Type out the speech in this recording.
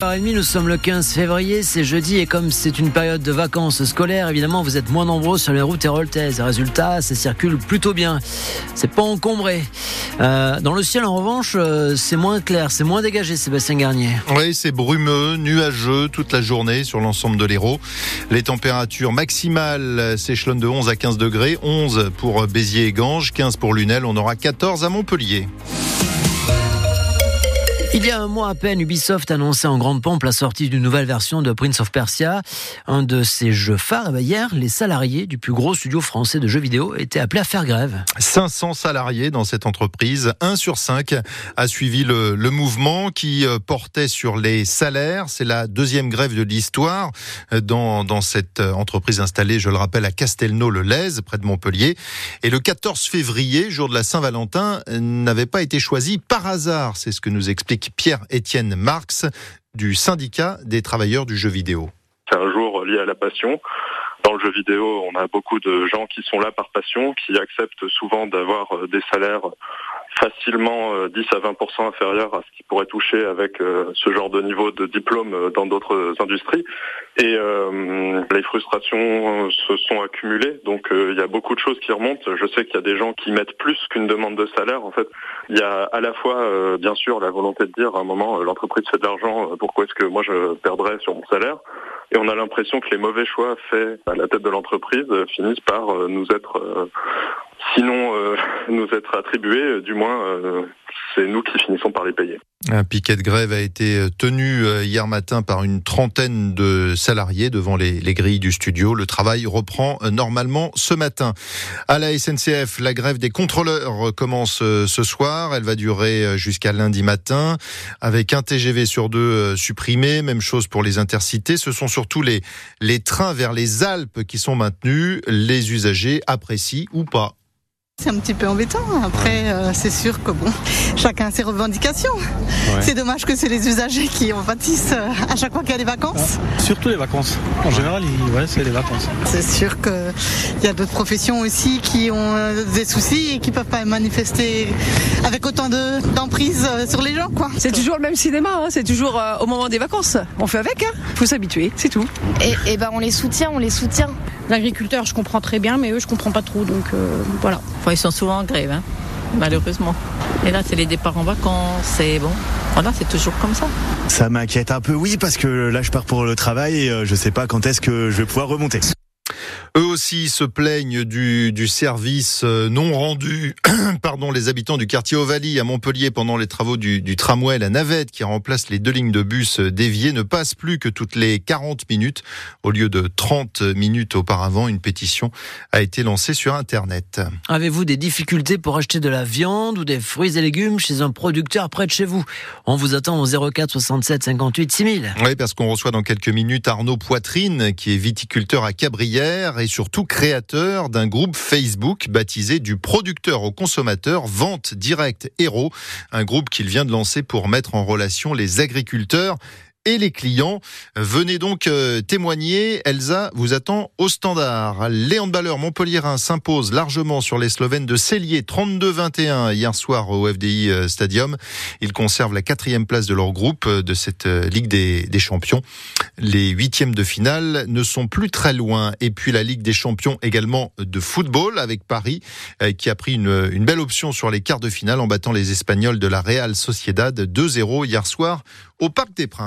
h nous sommes le 15 février, c'est jeudi et comme c'est une période de vacances scolaires, évidemment vous êtes moins nombreux sur les routes héroltaises. Résultat, ça circule plutôt bien. C'est pas encombré. Euh, dans le ciel en revanche, euh, c'est moins clair, c'est moins dégagé Sébastien Garnier. Oui, c'est brumeux, nuageux toute la journée sur l'ensemble de l'Hérault. Les températures maximales s'échelonnent de 11 à 15 degrés, 11 pour Béziers et Ganges, 15 pour Lunel, on aura 14 à Montpellier. Il y a un mois à peine, Ubisoft annonçait en grande pompe la sortie d'une nouvelle version de Prince of Persia, un de ses jeux phares. Hier, les salariés du plus gros studio français de jeux vidéo étaient appelés à faire grève. 500 salariés dans cette entreprise, 1 sur 5 a suivi le, le mouvement qui euh, portait sur les salaires. C'est la deuxième grève de l'histoire euh, dans, dans cette euh, entreprise installée, je le rappelle, à Castelnau-le-Lez, près de Montpellier. Et le 14 février, jour de la Saint-Valentin, n'avait pas été choisi par hasard. C'est ce que nous explique Pierre-Étienne Marx du syndicat des travailleurs du jeu vidéo. C'est un jour lié à la passion. Dans le jeu vidéo, on a beaucoup de gens qui sont là par passion, qui acceptent souvent d'avoir euh, des salaires facilement 10 euh, à 20% inférieurs à ce qu'ils pourraient toucher avec euh, ce genre de niveau de diplôme dans d'autres industries. Et euh, les frustrations se sont accumulées, donc il y a beaucoup de choses qui remontent. Je sais qu'il y a des gens qui mettent plus qu'une demande de salaire. En fait, il y a à la fois, bien sûr, la volonté de dire à un moment, l'entreprise fait de l'argent, pourquoi est-ce que moi je perdrais sur mon salaire? Et on a l'impression que les mauvais choix faits à la tête de l'entreprise finissent par nous être sinon euh, nous être attribués, euh, du moins euh, c'est nous qui finissons par les payer. Un piquet de grève a été tenu hier matin par une trentaine de salariés devant les, les, grilles du studio. Le travail reprend normalement ce matin. À la SNCF, la grève des contrôleurs commence ce soir. Elle va durer jusqu'à lundi matin avec un TGV sur deux supprimé. Même chose pour les intercités. Ce sont surtout les trains vers les Alpes qui sont maintenus. Les usagers apprécient ou pas c'est un petit peu embêtant. Après, euh, c'est sûr que bon, chacun a ses revendications. C'est dommage que c'est les usagers qui en pâtissent euh, à chaque fois qu'il y a des vacances. Surtout les vacances. En général, ouais, c'est les vacances. C'est sûr qu'il y a d'autres professions aussi qui ont euh, des soucis et qui peuvent pas manifester avec autant d'emprise sur les gens, quoi. C'est toujours le même cinéma. Hein. C'est toujours au moment des vacances. On fait avec. Hein. Faut s'habituer, c'est tout. Et, et ben, on les soutient, on les soutient. L'agriculteur, je comprends très bien, mais eux, je comprends pas trop. Donc voilà ils sont souvent en grève, hein, malheureusement. Et là, c'est les départs en vacances, c'est bon. Voilà, c'est toujours comme ça. Ça m'inquiète un peu, oui, parce que là, je pars pour le travail et euh, je sais pas quand est-ce que je vais pouvoir remonter. Eux aussi se plaignent du, du service euh, non rendu. Pardon, les habitants du quartier Ovalie à Montpellier pendant les travaux du, du, tramway, la navette qui remplace les deux lignes de bus déviées ne passe plus que toutes les 40 minutes au lieu de 30 minutes auparavant. Une pétition a été lancée sur Internet. Avez-vous des difficultés pour acheter de la viande ou des fruits et légumes chez un producteur près de chez vous? On vous attend au 04 67 58 6000. Oui, parce qu'on reçoit dans quelques minutes Arnaud Poitrine, qui est viticulteur à Cabrières et surtout créateur d'un groupe Facebook baptisé du producteur au consommateur Vente Direct Héros, un groupe qu'il vient de lancer pour mettre en relation les agriculteurs et les clients. Venez donc euh, témoigner. Elsa vous attend au standard. Les handballeurs montpelliérains s'imposent largement sur les Slovènes de Cellier 32-21 hier soir au FDI euh, Stadium. Ils conservent la quatrième place de leur groupe euh, de cette Ligue des, Champions. Les huitièmes de finale ne sont plus très loin. Et puis la Ligue des Champions également de football avec Paris qui a pris une, une belle option sur les quarts de finale en battant les Espagnols de la Real Sociedad 2-0 hier soir au Parc des Princes.